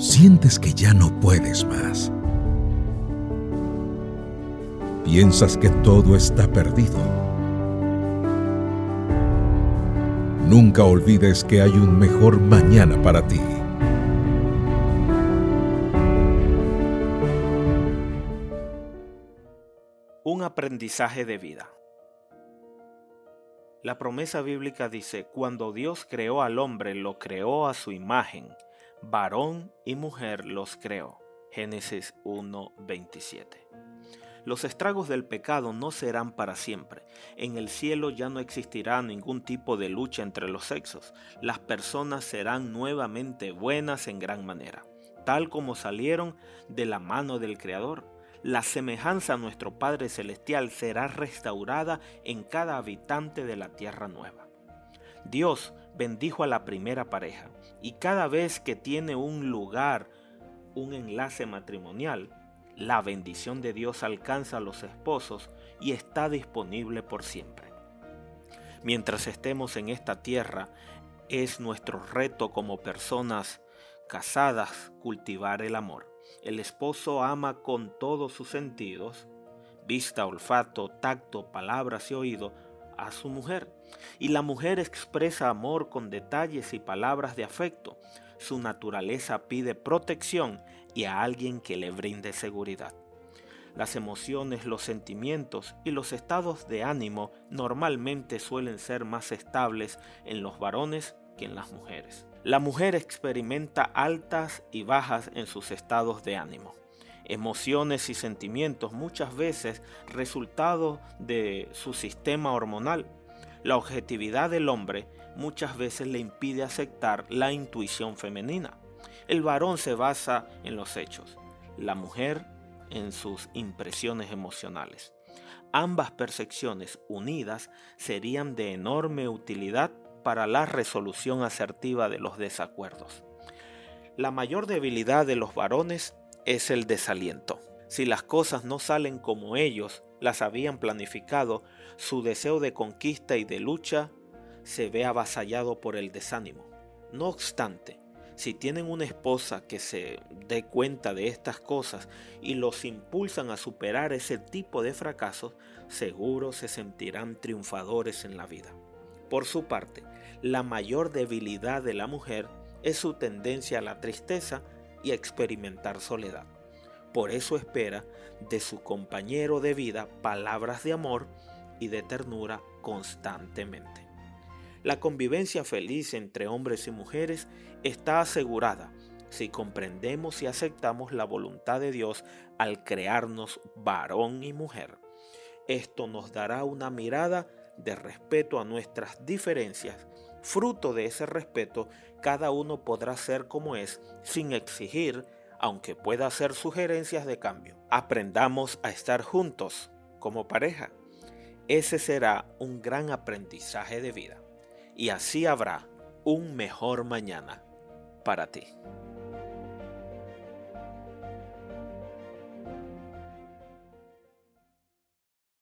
sientes que ya no puedes más. Piensas que todo está perdido. Nunca olvides que hay un mejor mañana para ti. Un aprendizaje de vida. La promesa bíblica dice, cuando Dios creó al hombre, lo creó a su imagen varón y mujer los creó. Génesis 1:27. Los estragos del pecado no serán para siempre. En el cielo ya no existirá ningún tipo de lucha entre los sexos. Las personas serán nuevamente buenas en gran manera, tal como salieron de la mano del Creador. La semejanza a nuestro Padre Celestial será restaurada en cada habitante de la tierra nueva. Dios bendijo a la primera pareja y cada vez que tiene un lugar, un enlace matrimonial, la bendición de Dios alcanza a los esposos y está disponible por siempre. Mientras estemos en esta tierra, es nuestro reto como personas casadas cultivar el amor. El esposo ama con todos sus sentidos, vista, olfato, tacto, palabras y oído, a su mujer. Y la mujer expresa amor con detalles y palabras de afecto. Su naturaleza pide protección y a alguien que le brinde seguridad. Las emociones, los sentimientos y los estados de ánimo normalmente suelen ser más estables en los varones que en las mujeres. La mujer experimenta altas y bajas en sus estados de ánimo emociones y sentimientos, muchas veces resultado de su sistema hormonal. La objetividad del hombre muchas veces le impide aceptar la intuición femenina. El varón se basa en los hechos, la mujer en sus impresiones emocionales. Ambas percepciones unidas serían de enorme utilidad para la resolución asertiva de los desacuerdos. La mayor debilidad de los varones es el desaliento. Si las cosas no salen como ellos las habían planificado, su deseo de conquista y de lucha se ve avasallado por el desánimo. No obstante, si tienen una esposa que se dé cuenta de estas cosas y los impulsan a superar ese tipo de fracasos, seguro se sentirán triunfadores en la vida. Por su parte, la mayor debilidad de la mujer es su tendencia a la tristeza y experimentar soledad. Por eso espera de su compañero de vida palabras de amor y de ternura constantemente. La convivencia feliz entre hombres y mujeres está asegurada si comprendemos y aceptamos la voluntad de Dios al crearnos varón y mujer. Esto nos dará una mirada de respeto a nuestras diferencias Fruto de ese respeto, cada uno podrá ser como es sin exigir, aunque pueda hacer sugerencias de cambio. Aprendamos a estar juntos como pareja. Ese será un gran aprendizaje de vida. Y así habrá un mejor mañana para ti.